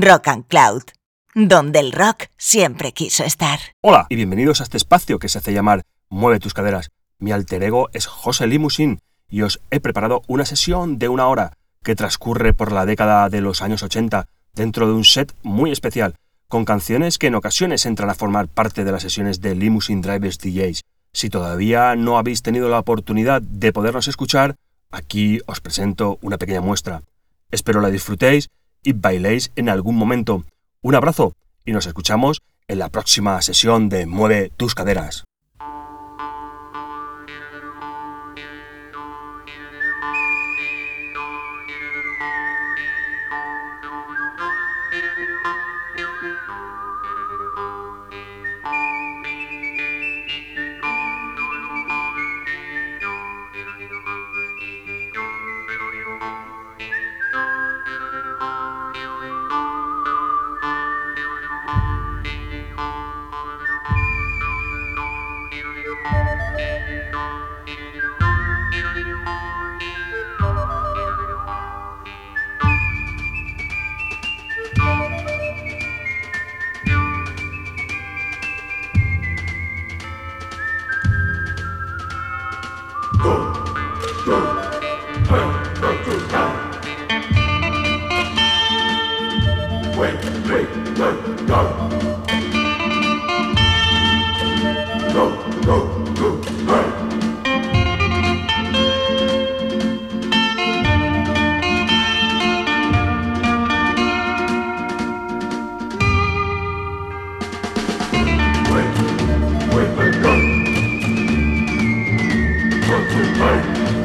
Rock and Cloud, donde el rock siempre quiso estar. Hola y bienvenidos a este espacio que se hace llamar Mueve tus caderas. Mi alter ego es José Limusin y os he preparado una sesión de una hora que transcurre por la década de los años 80 dentro de un set muy especial, con canciones que en ocasiones entran a formar parte de las sesiones de Limousine Drivers DJs. Si todavía no habéis tenido la oportunidad de podernos escuchar, aquí os presento una pequeña muestra. Espero la disfrutéis y bailéis en algún momento. Un abrazo y nos escuchamos en la próxima sesión de Mueve tus caderas. tonight.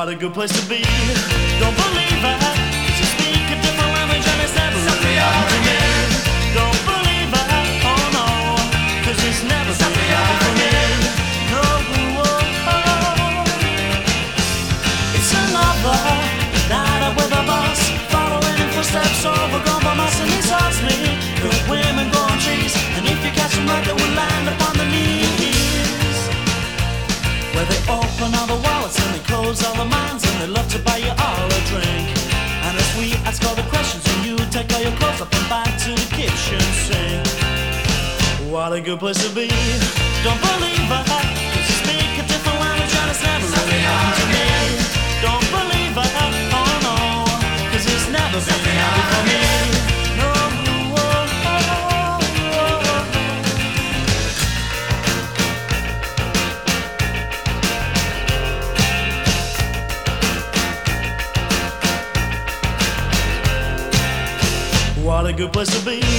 What a good place to be. Don't believe. 'cause you speak a different language and it's never really happened to me. Don't believe it. Oh no. 'cause it's never really happened to me. No. oh, oh. It's another night out with a boss. Following in footsteps overgrown by moss and me. Good women go on trees. And if you catch them right, they will land upon the knees. Where they open all the all the minds and they love to buy you all a drink. And as we ask all the questions and you take all your clothes up and back to the kitchen sink. What a good place to be. Don't believe it. What a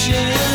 Vision.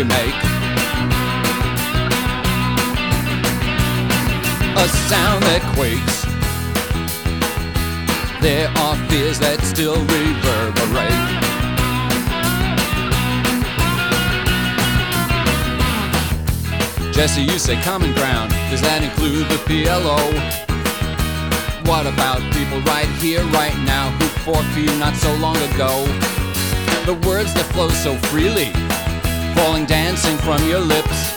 You make. A sound that quakes. There are fears that still reverberate. Jesse, you say common ground. Does that include the PLO? What about people right here, right now, who fought for you not so long ago? The words that flow so freely falling dancing from your lips.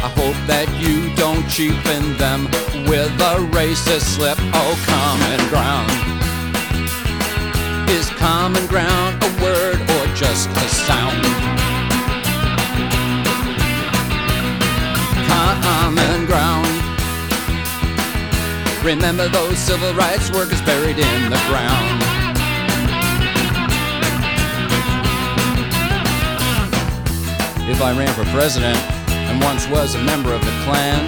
I hope that you don't cheapen them with a racist slip. Oh, common ground. Is common ground a word or just a sound? Common ground. Remember those civil rights workers buried in the ground. If I ran for president and once was a member of the Klan.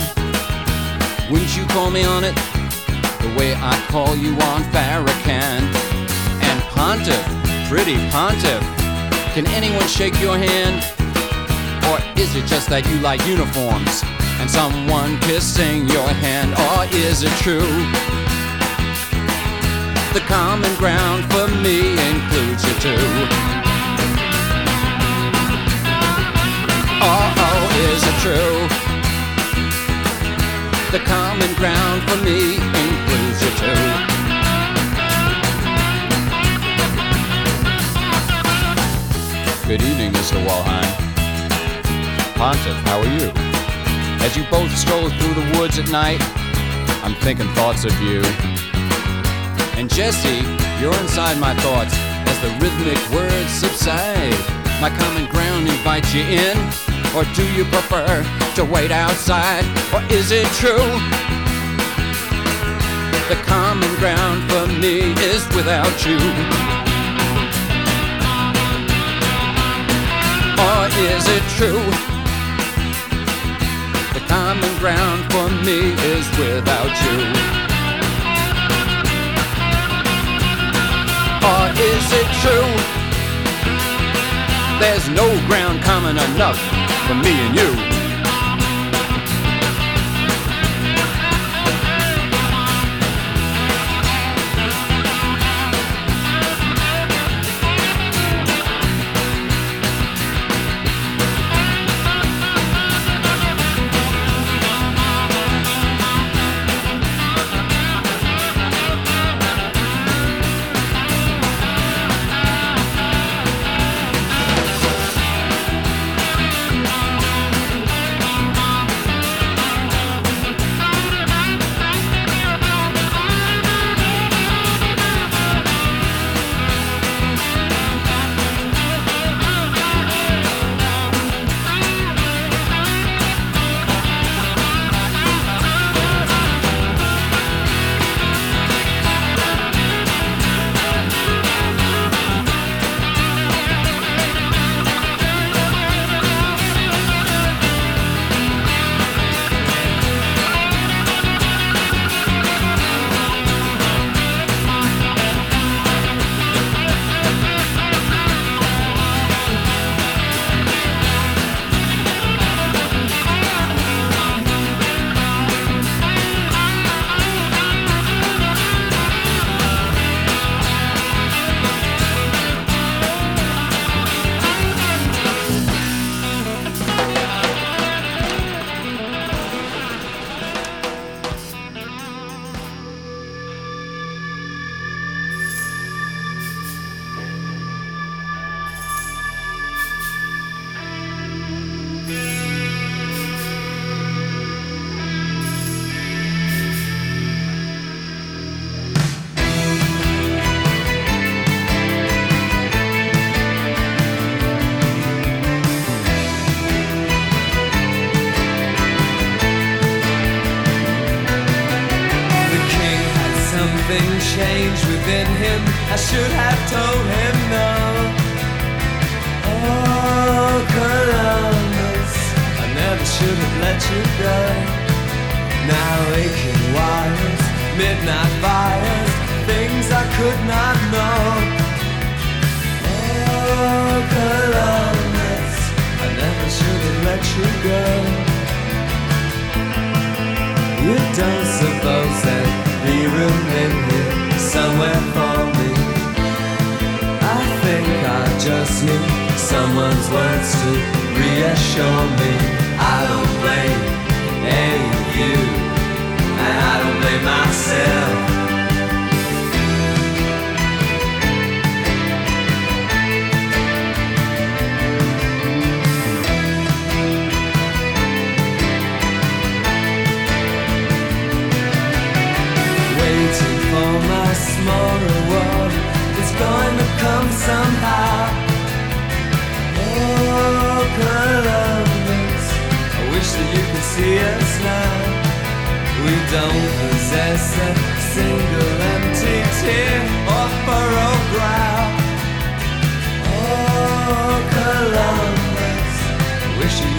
Wouldn't you call me on it the way I call you on Farrakhan? And Pontiff, pretty Pontiff, can anyone shake your hand? Or is it just that you like uniforms and someone kissing your hand? Or is it true? The common ground for me includes you too. Is it true? The common ground for me includes you too. Good evening, Mr. Waldheim. Pontiff, how are you? As you both stroll through the woods at night, I'm thinking thoughts of you. And Jesse, you're inside my thoughts as the rhythmic words subside. My common ground invites you in. Or do you prefer to wait outside? Or is it true? The common ground for me is without you. Or is it true? The common ground for me is without you. Or is it true? There's no ground common enough for me and you.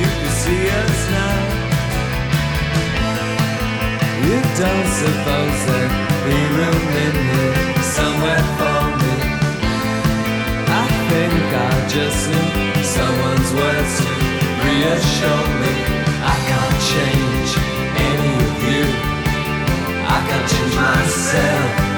you can see us now. You don't suppose there'd be room in here somewhere for me? I think I just need someone's words to reassure me. I can't change any of you. I can't change myself.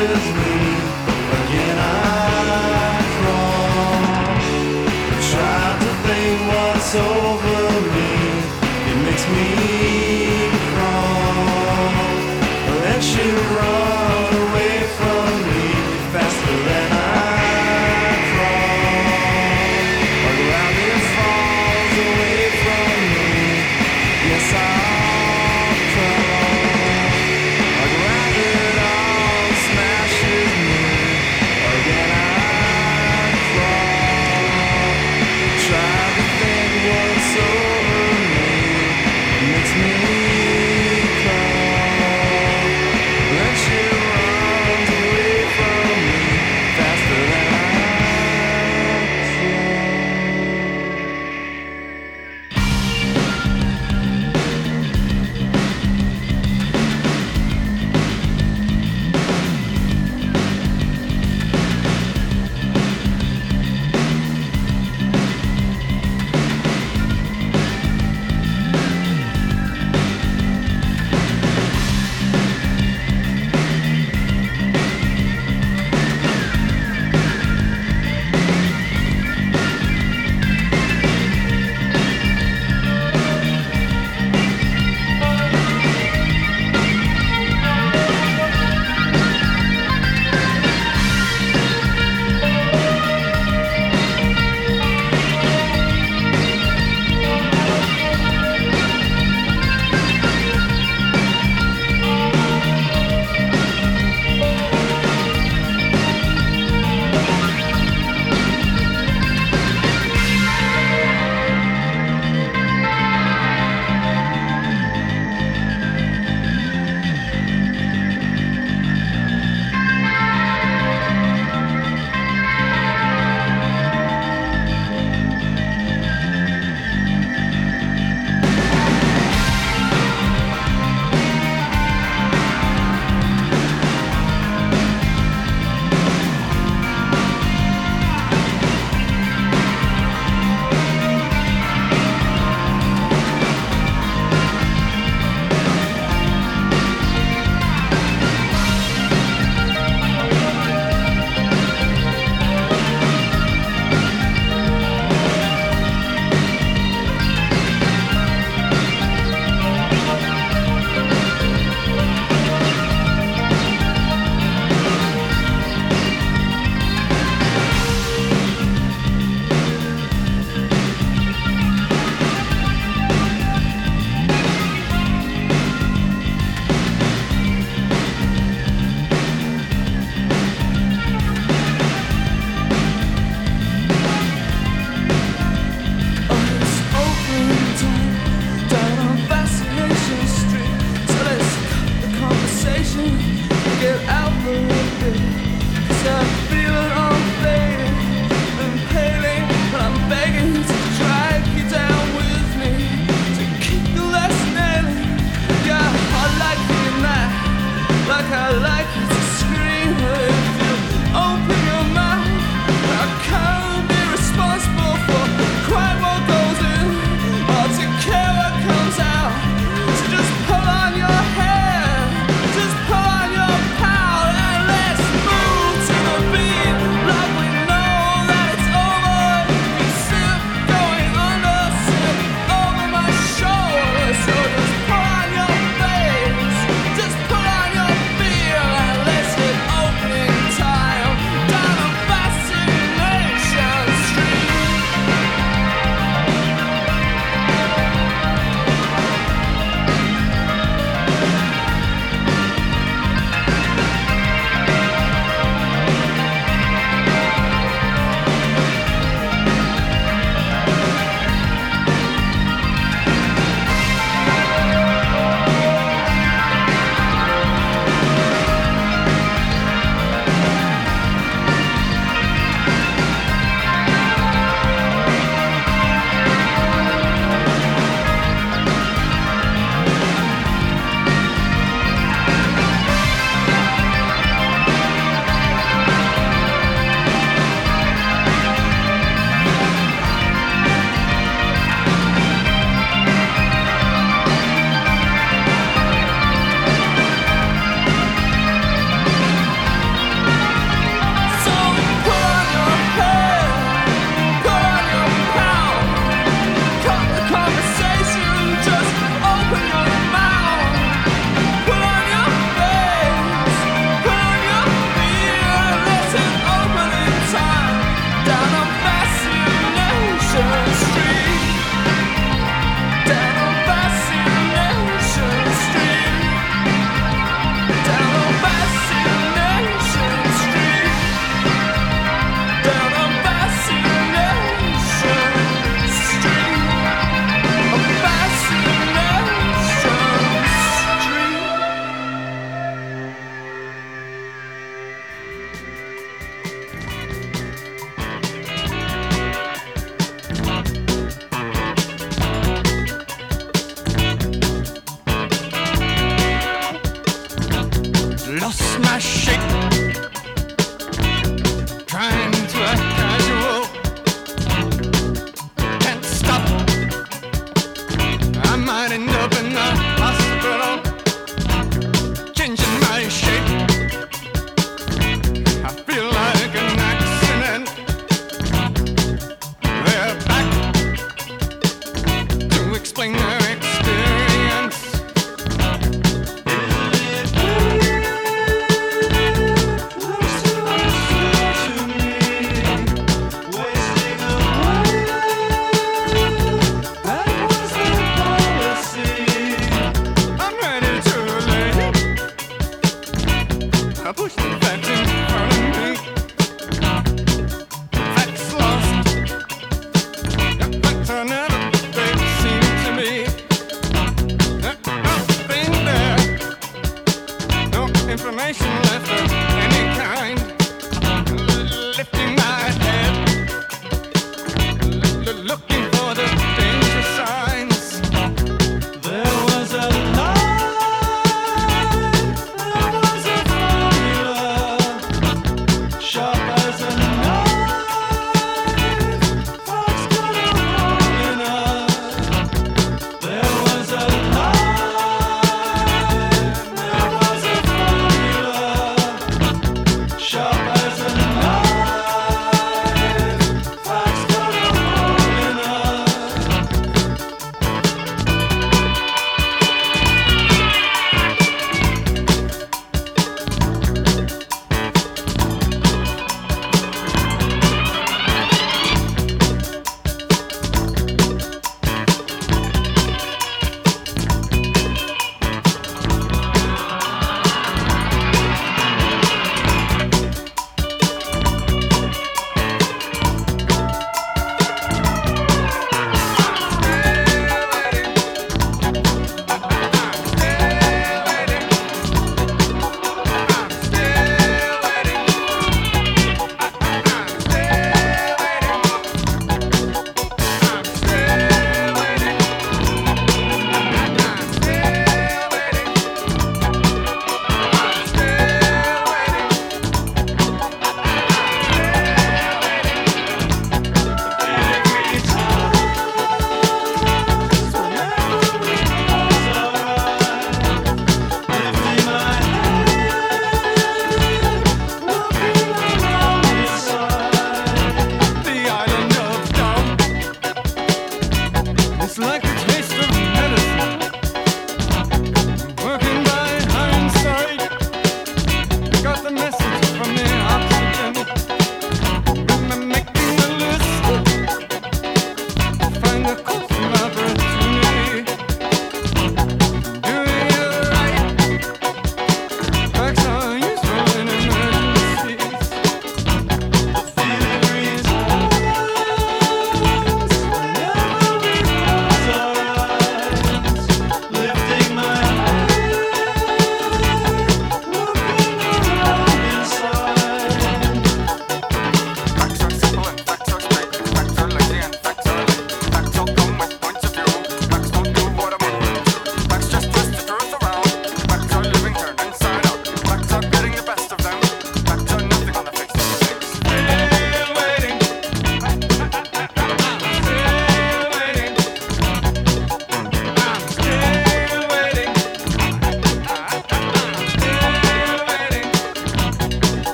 Smashes me.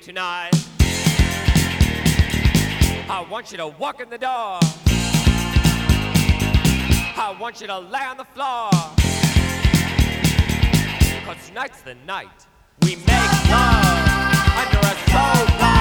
tonight. I want you to walk in the door. I want you to lay on the floor. Cause tonight's the night we make love under a sofa.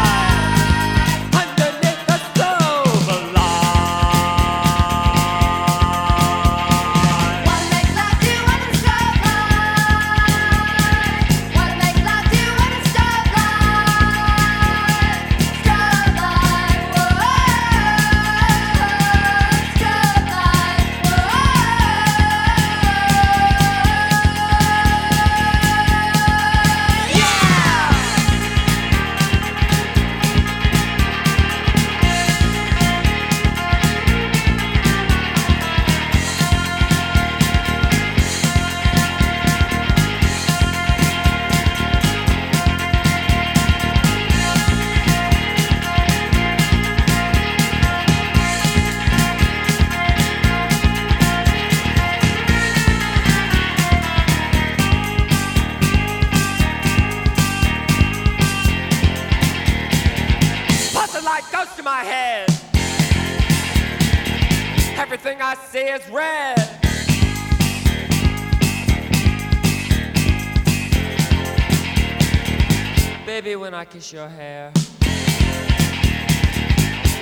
kiss your hair.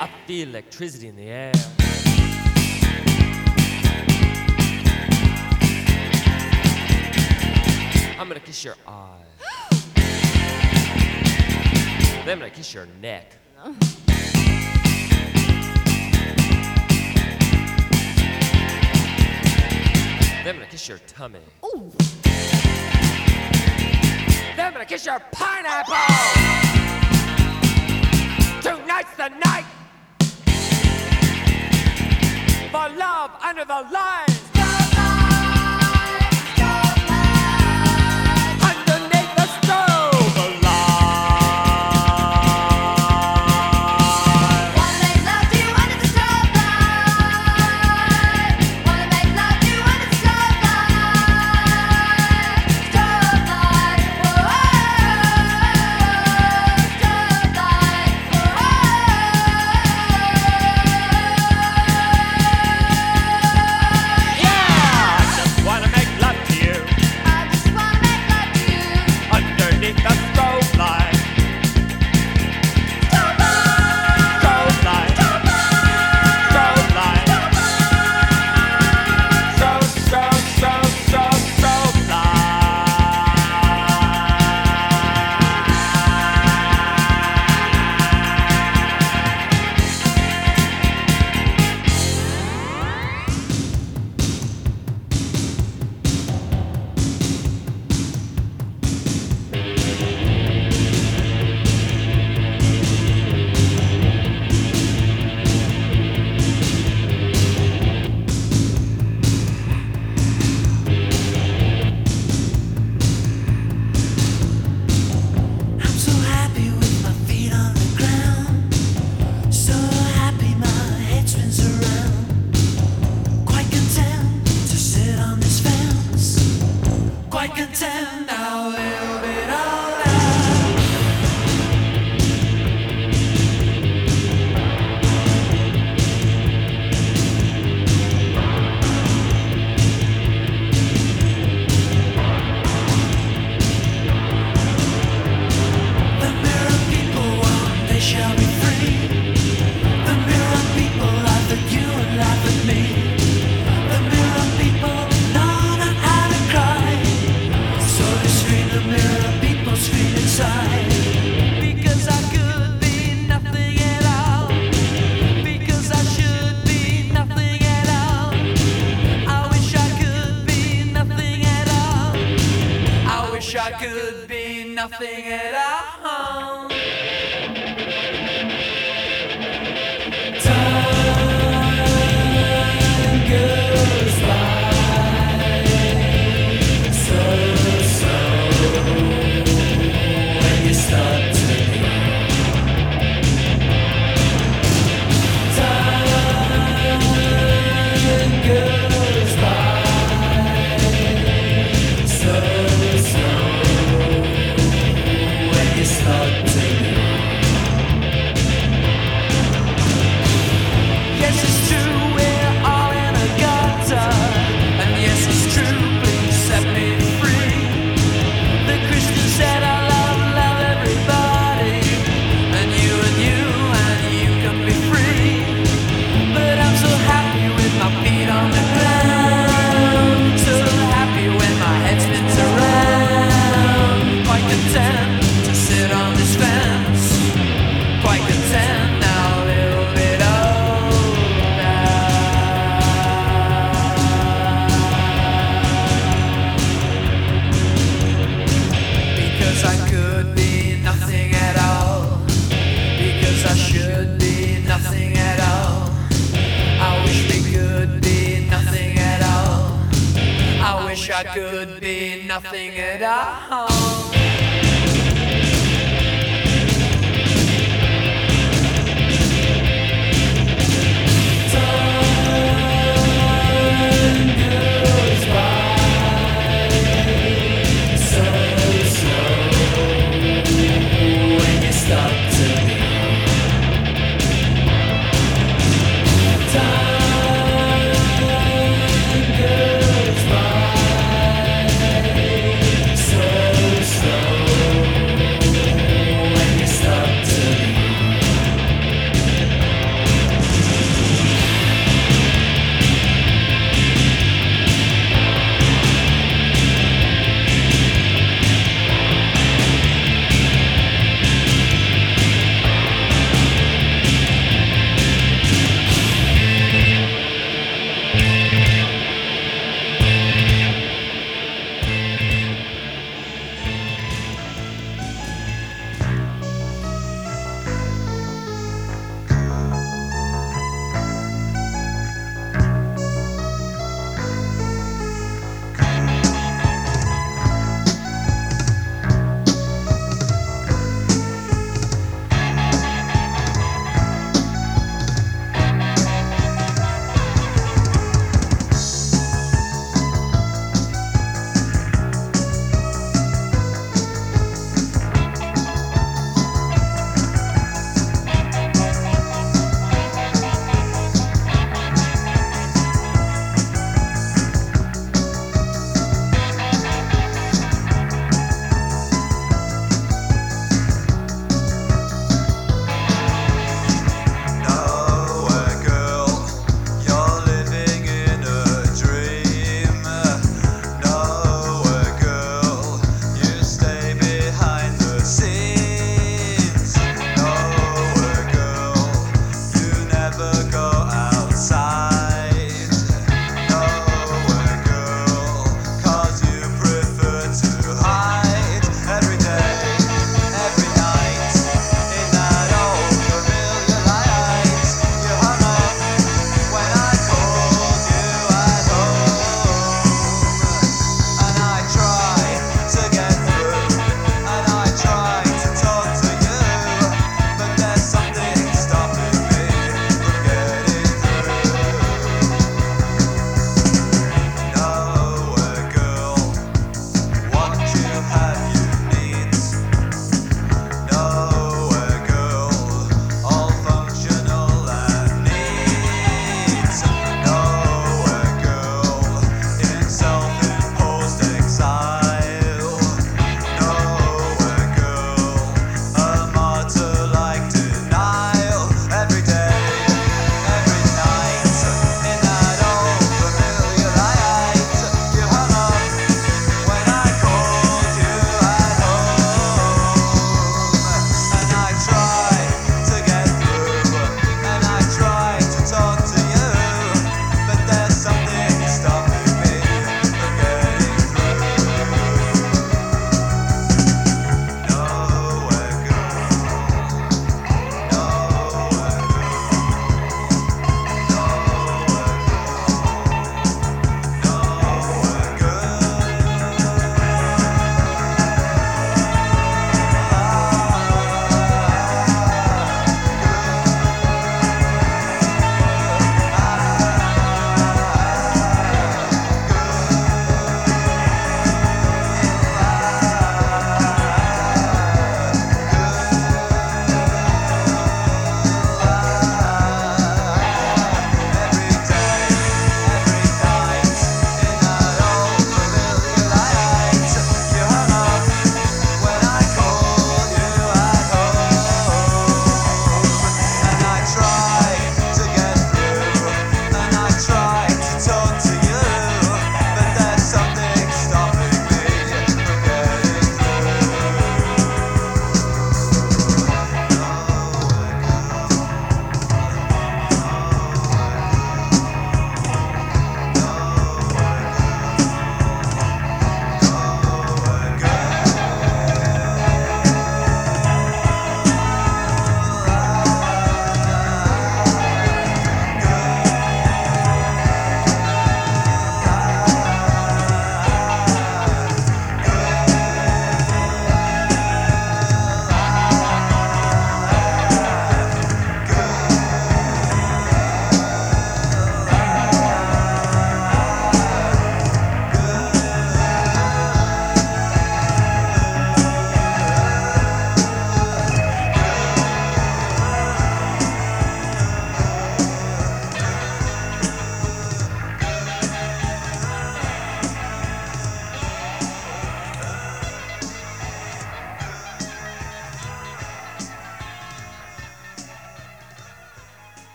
I feel electricity in the air. I'm gonna kiss your eyes. then I'm gonna kiss your neck. then I'm gonna kiss your tummy them and kiss your pineapple. Tonight's the night for love under the line.